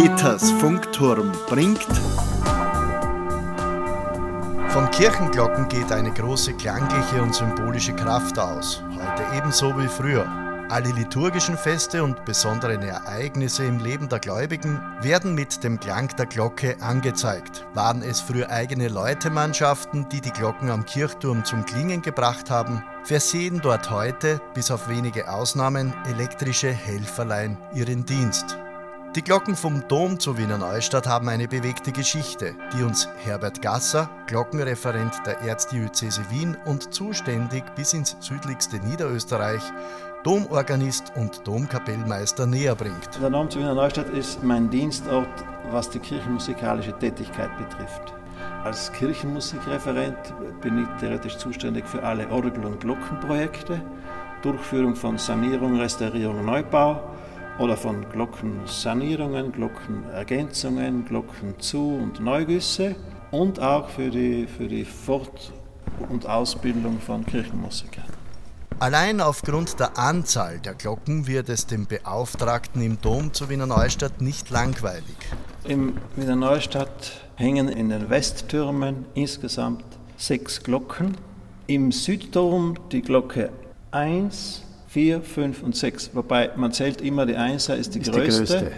Peters Funkturm bringt. Von Kirchenglocken geht eine große klangliche und symbolische Kraft aus, heute ebenso wie früher. Alle liturgischen Feste und besonderen Ereignisse im Leben der Gläubigen werden mit dem Klang der Glocke angezeigt. Waren es früher eigene Läutemannschaften, die die Glocken am Kirchturm zum Klingen gebracht haben, versehen dort heute, bis auf wenige Ausnahmen, elektrische Helferlein ihren Dienst. Die Glocken vom Dom zu Wiener Neustadt haben eine bewegte Geschichte, die uns Herbert Gasser, Glockenreferent der Erzdiözese Wien und zuständig bis ins südlichste Niederösterreich, Domorganist und Domkapellmeister näher bringt. Der Dom zu Wiener Neustadt ist mein Dienstort, was die kirchenmusikalische Tätigkeit betrifft. Als Kirchenmusikreferent bin ich theoretisch zuständig für alle Orgel- und Glockenprojekte, Durchführung von Sanierung, Restaurierung, Neubau, oder von Glockensanierungen, Glockenergänzungen, Glockenzu- und Neugüsse und auch für die, für die Fort- und Ausbildung von Kirchenmusikern. Allein aufgrund der Anzahl der Glocken wird es dem Beauftragten im Dom zu Wiener Neustadt nicht langweilig. Im Wiener Neustadt hängen in den Westtürmen insgesamt sechs Glocken. Im Südturm die Glocke 1, 4, 5 und 6. Wobei man zählt immer, die Einser ist die, ist größte. die größte.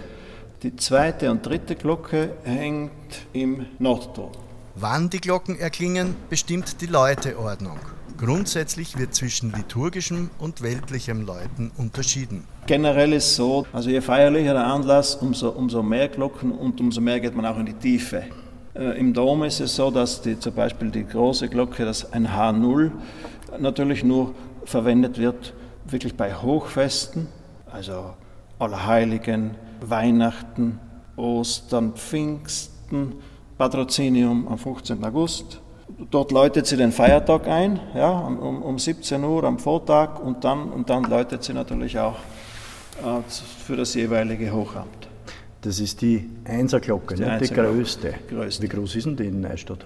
Die zweite und dritte Glocke hängt im Nordturm. Wann die Glocken erklingen, bestimmt die Läuteordnung. Grundsätzlich wird zwischen liturgischem und weltlichem Läuten unterschieden. Generell ist es so, also je feierlicher der Anlass, umso, umso mehr Glocken und umso mehr geht man auch in die Tiefe. Äh, Im Dom ist es so, dass die, zum Beispiel die große Glocke, das ein H0, natürlich nur verwendet wird wirklich bei Hochfesten, also Allerheiligen, Weihnachten, Ostern, Pfingsten, Patrozinium am 15. August. Dort läutet sie den Feiertag ein, ja, um, um 17 Uhr am Vortag und dann, und dann läutet sie natürlich auch äh, für das jeweilige Hochamt. Das ist die Einserglocke, die, die größte. größte. Wie groß ist denn die in Neustadt?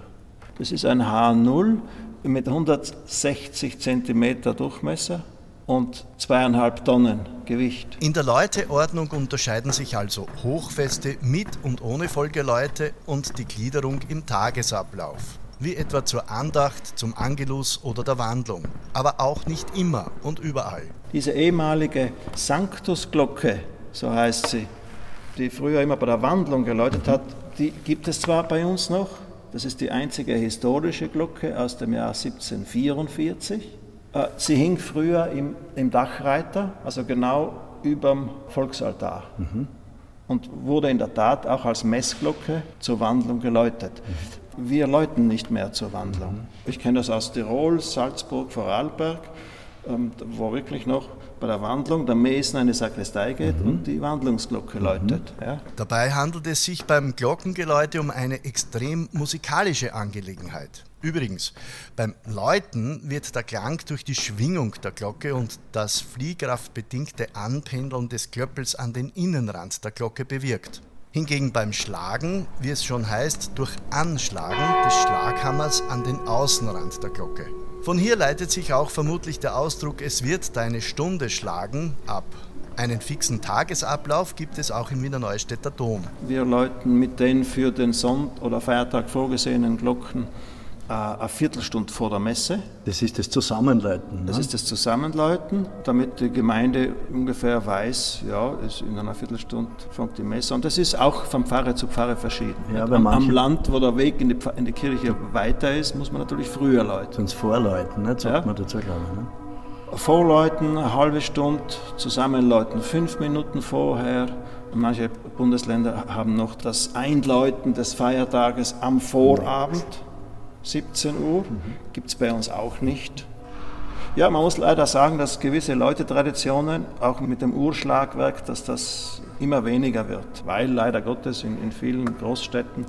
Das ist ein H0 mit 160 cm Durchmesser und zweieinhalb Tonnen Gewicht. In der Läuteordnung unterscheiden sich also Hochfeste mit und ohne Folgeleute und die Gliederung im Tagesablauf, wie etwa zur Andacht, zum Angelus oder der Wandlung, aber auch nicht immer und überall. Diese ehemalige Sanctusglocke, so heißt sie, die früher immer bei der Wandlung geläutet hat, die gibt es zwar bei uns noch, das ist die einzige historische Glocke aus dem Jahr 1744 äh, sie hing früher im, im Dachreiter, also genau überm Volksaltar. Mhm. Und wurde in der Tat auch als Messglocke zur Wandlung geläutet. Mhm. Wir läuten nicht mehr zur Wandlung. Mhm. Ich kenne das aus Tirol, Salzburg, Vorarlberg, ähm, wo wirklich noch bei der Wandlung der Mesen eine Sakristei geht mhm. und die Wandlungsglocke mhm. läutet. Ja. Dabei handelt es sich beim Glockengeläute um eine extrem musikalische Angelegenheit. Übrigens, beim Läuten wird der Klang durch die Schwingung der Glocke und das fliehkraftbedingte Anpendeln des Klöppels an den Innenrand der Glocke bewirkt. Hingegen beim Schlagen, wie es schon heißt, durch Anschlagen des Schlaghammers an den Außenrand der Glocke. Von hier leitet sich auch vermutlich der Ausdruck Es wird deine Stunde schlagen ab. Einen fixen Tagesablauf gibt es auch im Wiener Neustädter Dom. Wir läuten mit den für den Sonntag oder Feiertag vorgesehenen Glocken eine Viertelstunde vor der Messe. Das ist das Zusammenläuten. Ne? Das ist das Zusammenläuten, damit die Gemeinde ungefähr weiß, ja, in einer Viertelstunde fängt die Messe an. Das ist auch von Pfarre zu Pfarre verschieden. Ja, am, am, Land, wo der Weg in die, in die, Kirche weiter ist, muss man natürlich früher läuten. Sonst vorläuten, ne? sagt ja. man dazu, glaube ich. Ne? Vorläuten, eine halbe Stunde, zusammenläuten fünf Minuten vorher. Manche Bundesländer haben noch das Einläuten des Feiertages am Vorabend. 17 Uhr. Mhm. Gibt es bei uns auch nicht. Ja, man muss leider sagen, dass gewisse Läutetraditionen, auch mit dem Urschlagwerk, dass das immer weniger wird, weil leider Gottes in, in vielen Großstädten,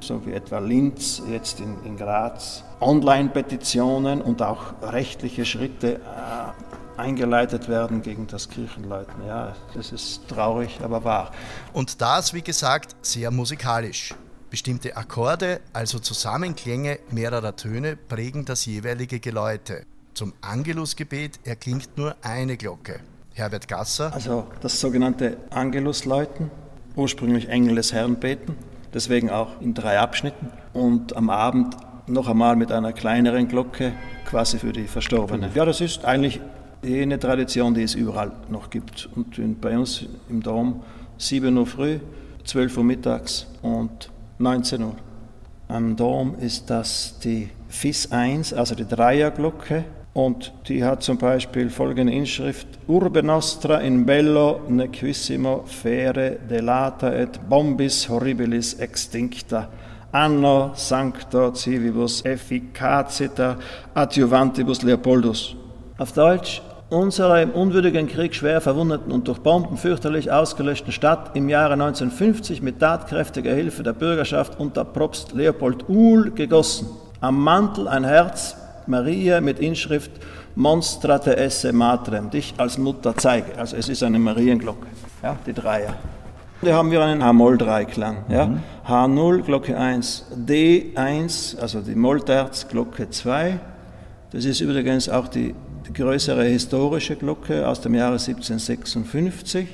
so wie etwa Linz, jetzt in, in Graz, Online-Petitionen und auch rechtliche Schritte äh, eingeleitet werden gegen das Kirchenläuten. Ja, das ist traurig, aber wahr. Und das, wie gesagt, sehr musikalisch. Bestimmte Akkorde, also Zusammenklänge mehrerer Töne, prägen das jeweilige Geläute. Zum Angelusgebet erklingt nur eine Glocke. Herbert Gasser. Also das sogenannte Angelusläuten ursprünglich Engel des Herrn beten, deswegen auch in drei Abschnitten und am Abend noch einmal mit einer kleineren Glocke quasi für die Verstorbenen. Ja, das ist eigentlich jene Tradition, die es überall noch gibt. Und bei uns im Dom 7 Uhr früh, 12 Uhr mittags und 19 Uhr. Am Dom ist das die FIS 1, also die Dreierglocke. Und die hat zum Beispiel folgende Inschrift: Urbe nostra in bello nequissimo fere delata et bombis horribilis extincta anno sancto civibus efficacita adjuvantibus Leopoldus. Auf Deutsch, unserer im unwürdigen Krieg schwer verwundeten und durch Bomben fürchterlich ausgelöschten Stadt im Jahre 1950 mit tatkräftiger Hilfe der Bürgerschaft unter Propst Leopold Uhl gegossen. Am Mantel ein Herz Maria mit Inschrift Monstra te esse matrem, dich als Mutter zeige. Also es ist eine Marienglocke, ja, die Dreier. Da haben wir einen H-Moll-Dreiklang. Ja? Mhm. H0, Glocke 1, D1, also die Mollterz, Glocke 2. Das ist übrigens auch die, größere historische Glocke aus dem Jahre 1756.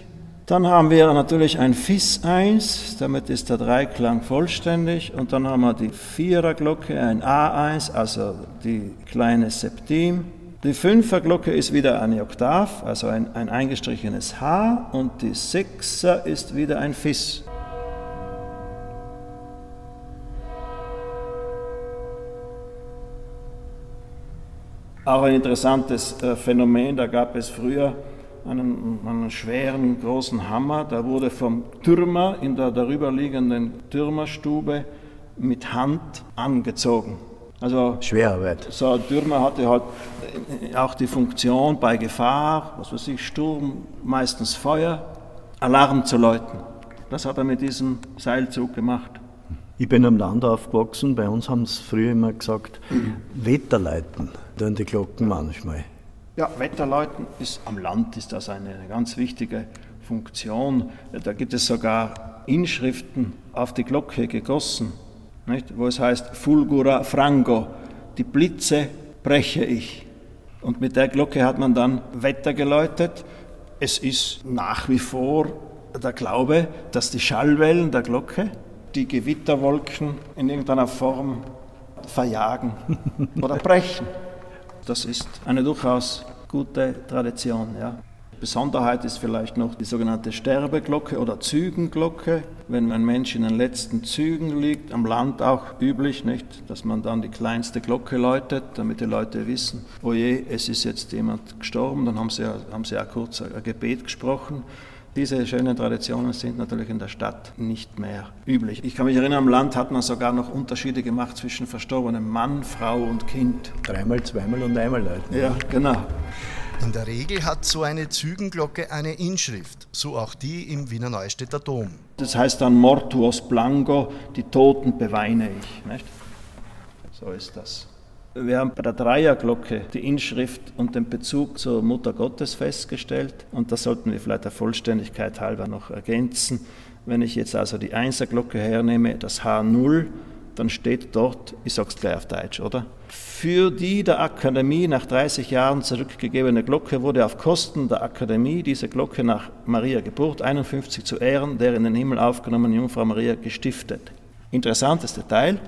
Dann haben wir natürlich ein Fis 1, damit ist der Dreiklang vollständig. Und dann haben wir die Viererglocke, ein A1, also die kleine Septim. Die Fünferglocke ist wieder eine Oktav, also ein, ein eingestrichenes H, und die Sechser ist wieder ein Fis. Auch ein interessantes äh, Phänomen, da gab es früher einen, einen, schweren großen Hammer, der wurde vom Türmer in der darüberliegenden Türmerstube mit Hand angezogen. Also Schwerarbeit. So ein Türmer hatte halt auch die Funktion bei Gefahr, was weiß ich, Sturm, meistens Feuer, Alarm zu läuten. Das hat er mit diesem Seilzug gemacht. Ich bin am Land aufgewachsen, bei uns haben sie früher immer gesagt, mhm. Wetterleiten, tun die Glocken manchmal. Ja, Wetterleuten ist am Land ist das eine, eine ganz wichtige Funktion. Da gibt es sogar Inschriften auf die Glocke gegossen nicht? wo es heißt Fulgura Frango, die Blitze breche ich. Und mit der Glocke hat man dann Wetter geläutet. Es ist nach wie vor der Glaube, dass die Schallwellen der Glocke die Gewitterwolken in irgendeiner Form verjagen oder brechen. Das ist eine durchaus gute Tradition. Ja. Besonderheit ist vielleicht noch die sogenannte Sterbeglocke oder Zügenglocke. Wenn ein Mensch in den letzten Zügen liegt, am Land auch üblich, nicht, dass man dann die kleinste Glocke läutet, damit die Leute wissen, oh je, es ist jetzt jemand gestorben, dann haben sie, haben sie kurz ein Gebet gesprochen. Diese schönen Traditionen sind natürlich in der Stadt nicht mehr üblich. Ich kann mich erinnern, am Land hat man sogar noch Unterschiede gemacht zwischen verstorbenem Mann, Frau und Kind. Dreimal, zweimal und einmal Leuten. Ja, genau. In der Regel hat so eine Zügenglocke eine Inschrift, so auch die im Wiener Neustädter Dom. Das heißt dann Mortuos Blanco, die Toten beweine ich. Nicht? So ist das. Wir haben bei der Dreierglocke die Inschrift und den Bezug zur Mutter Gottes festgestellt und das sollten wir vielleicht der Vollständigkeit halber noch ergänzen. Wenn ich jetzt also die Einserglocke hernehme, das H0, dann steht dort, ich sage es gleich auf Deutsch, oder? Für die der Akademie nach 30 Jahren zurückgegebene Glocke wurde auf Kosten der Akademie diese Glocke nach Maria Geburt 51 zu Ehren der in den Himmel aufgenommenen Jungfrau Maria gestiftet. Interessantes Detail,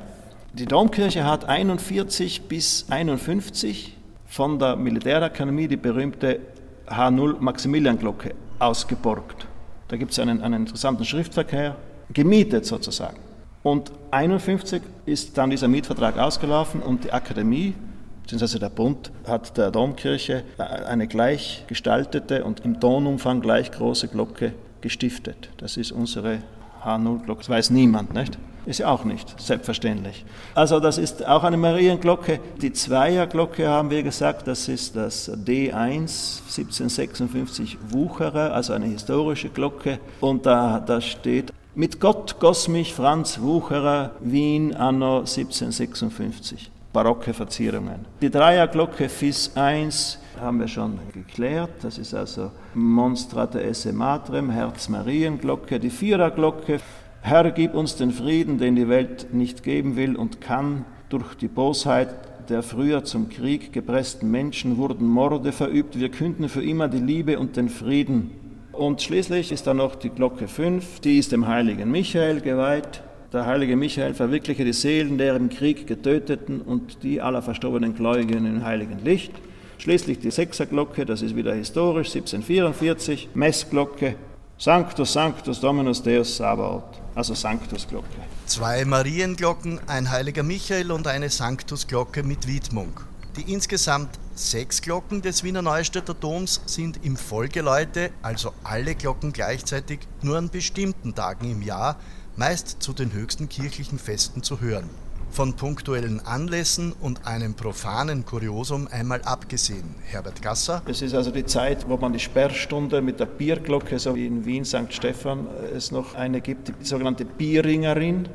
die Domkirche hat 41 bis 51 von der Militärakademie die berühmte H0 Maximilian-Glocke ausgeborgt. Da gibt es einen, einen interessanten Schriftverkehr, gemietet sozusagen. Und 1951 ist dann dieser Mietvertrag ausgelaufen und die Akademie, beziehungsweise der Bund, hat der Domkirche eine gleich gestaltete und im Tonumfang gleich große Glocke gestiftet. Das ist unsere H0-Glocke. Das weiß niemand, nicht? Ist ja auch nicht, selbstverständlich. Also das ist auch eine Marienglocke. Die Zweierglocke haben wir gesagt, das ist das D1 1756 Wucherer, also eine historische Glocke. Und da, da steht mit Gott goss mich Franz Wucherer, Wien, anno 1756. Barocke Verzierungen. Die Dreierglocke FIS 1 haben wir schon geklärt. Das ist also Monstrate esse matrem, Herz-Marienglocke. Die Viererglocke, Herr, gib uns den Frieden, den die Welt nicht geben will und kann. Durch die Bosheit der früher zum Krieg gepressten Menschen wurden Morde verübt. Wir künden für immer die Liebe und den Frieden Und schließlich ist da noch die Glocke 5, die ist dem heiligen Michael geweiht. Der heilige Michael verwirkliche die Seelen der im Krieg getöteten und die aller verstorbenen Gläubigen im heiligen Licht. Schließlich die Sechserglocke, das ist wieder historisch, 1744, Messglocke, Sanctus, Sanctus, Dominus Deus Sabaoth, also Sanctusglocke. Zwei Marienglocken, ein heiliger Michael und eine Sanctusglocke mit Widmung. Die insgesamt sechs Glocken des Wiener Neustädter Doms sind im Folgeläute, also alle Glocken gleichzeitig, nur an bestimmten Tagen im Jahr, meist zu den höchsten kirchlichen Festen zu hören. Von punktuellen Anlässen und einem profanen Kuriosum einmal abgesehen. Herbert Gasser. Es ist also die Zeit, wo man die Sperrstunde mit der Bierglocke, so wie in Wien St. Stephan es noch eine gibt, die sogenannte Bierringerin,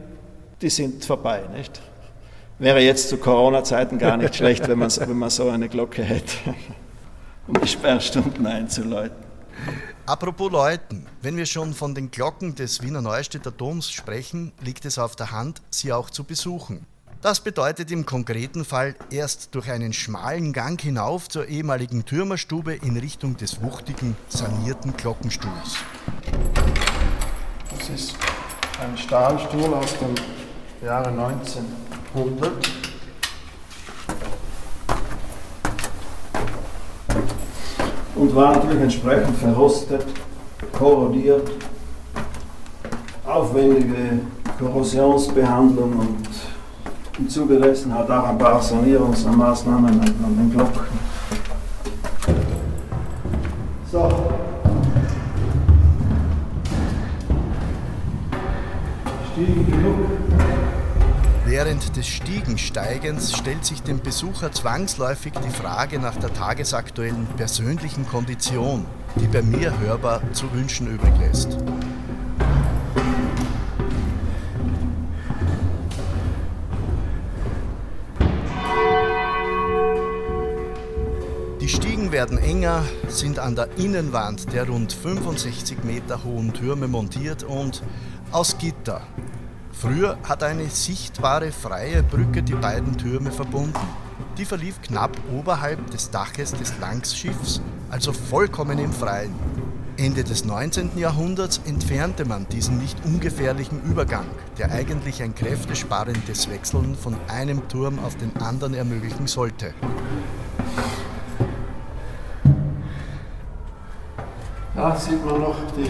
die sind vorbei, nicht? Wäre jetzt zu Corona-Zeiten gar nicht schlecht, wenn wenn man so eine Glocke hätte, um die Sperrstunden einzuläuten. Apropos Läuten, wenn wir schon von den Glocken des Wiener Neustädter Doms sprechen, liegt es auf der Hand, sie auch zu besuchen. Das bedeutet im konkreten Fall erst durch einen schmalen Gang hinauf zur ehemaligen Türmerstube in Richtung des wuchtigen, sanierten Glockenstuhls. Das ist ein Stahlstuhl aus dem Jahre 1900. Und war natürlich entsprechend verrostet, korrodiert, aufwendige Korrosionsbehandlung und im Zuge dessen hat auch ein paar Sanierungsmaßnahmen an den Glocken. So. Des Stiegensteigens stellt sich dem Besucher zwangsläufig die Frage nach der tagesaktuellen persönlichen Kondition, die bei mir hörbar zu wünschen übrig lässt. Die Stiegen werden enger, sind an der Innenwand der rund 65 Meter hohen Türme montiert und aus Gitter. Früher hat eine sichtbare freie Brücke die beiden Türme verbunden. Die verlief knapp oberhalb des Daches des Langschiffs, also vollkommen im Freien. Ende des 19. Jahrhunderts entfernte man diesen nicht ungefährlichen Übergang, der eigentlich ein kräftesparendes Wechseln von einem Turm auf den anderen ermöglichen sollte. Da sieht man noch die,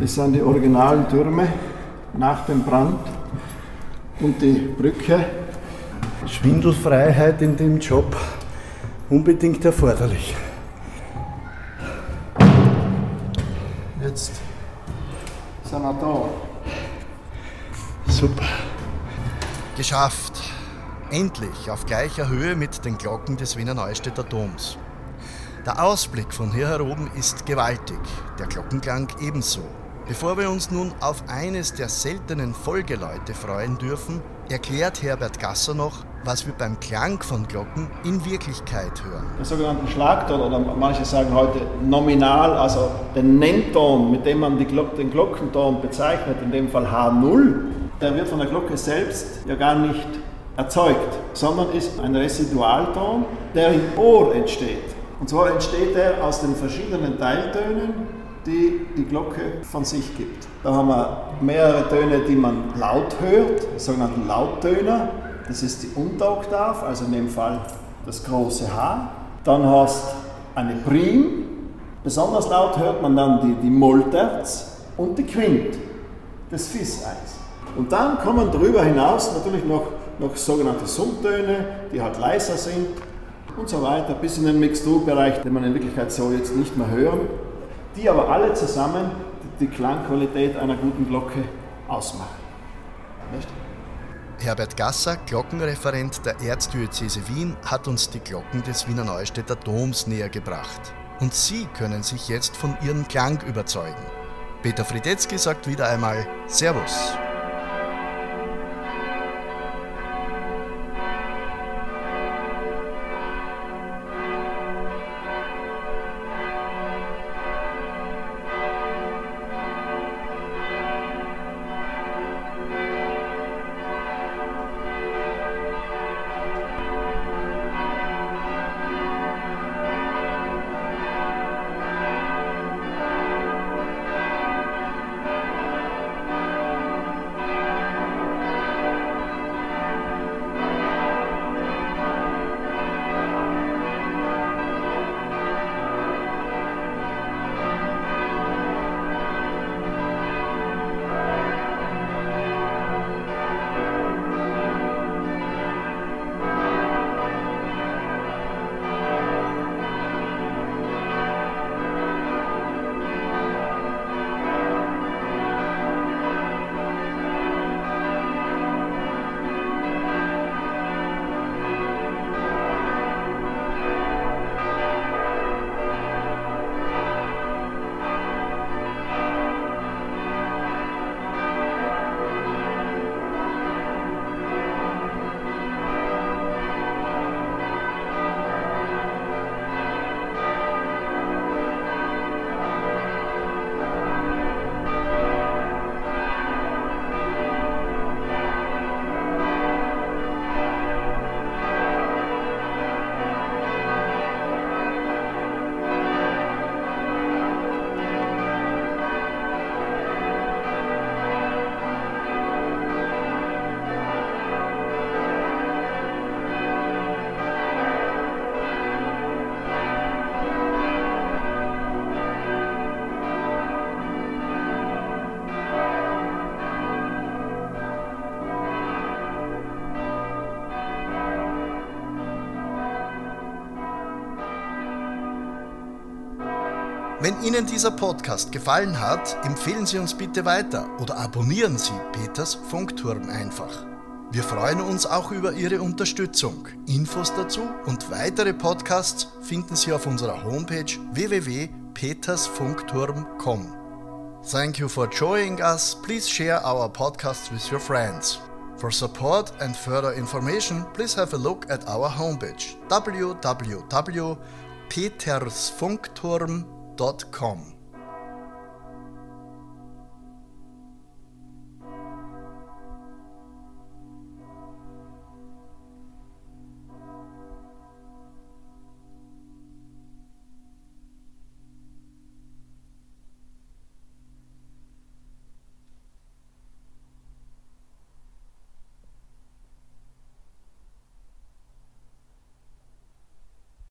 das sind die originalen Türme nach dem Brand und die Brücke. Schwindelfreiheit in dem Job unbedingt erforderlich. Jetzt sind wir da. Super. Geschafft. Endlich auf gleicher Höhe mit den Glocken des Wiener Neustädter Doms. Der Ausblick von hier heroben ist gewaltig, der Glockenklang ebenso. Bevor wir uns nun auf eines der seltenen Folgeläute freuen dürfen, erklärt Herbert Gasser noch, was wir beim Klang von Glocken in Wirklichkeit hören. Den sogenannten Schlagton oder manche sagen heute nominal, also den Nennton, mit dem man Glock, den Glockenton bezeichnet, in dem Fall H0, der wird von der Glocke selbst ja gar nicht erzeugt, sondern ist ein Residualton, der im Ohr entsteht. Und zwar entsteht er aus den verschiedenen Teiltönen, die die Glocke von sich gibt. Da haben wir mehrere Töne, die man laut hört, sogenannte Lauttöner. Das ist die Unteroktav, also in dem Fall das große H. Dann hast eine Prim. Besonders laut hört man dann die, die Mollterz und die Quint, das Fis-Eis. Und dann kommen darüber hinaus natürlich noch, noch sogenannte Summtöne, die halt leiser sind und so weiter, bis in den Mixturbereich, den man in Wirklichkeit so jetzt nicht mehr hören die aber alle zusammen die Klangqualität einer guten Glocke ausmachen. Nicht? Herbert Gasser, Glockenreferent der Erzdiözese Wien, hat uns die Glocken des Wiener Neustädter Doms näher gebracht. Und Sie können sich jetzt von ihrem Klang überzeugen. Peter Friedetzky sagt wieder einmal Servus. Wenn Ihnen dieser Podcast gefallen hat, empfehlen Sie uns bitte weiter oder abonnieren Sie Peters Funkturm einfach. Wir freuen uns auch über Ihre Unterstützung. Infos dazu und weitere Podcasts finden Sie auf unserer Homepage www.petersfunkturm.com. Thank you for joining us. Please share our podcast with your friends. For support and further information, please have a look at our homepage www.petersfunkturm.com www.christianbach.com.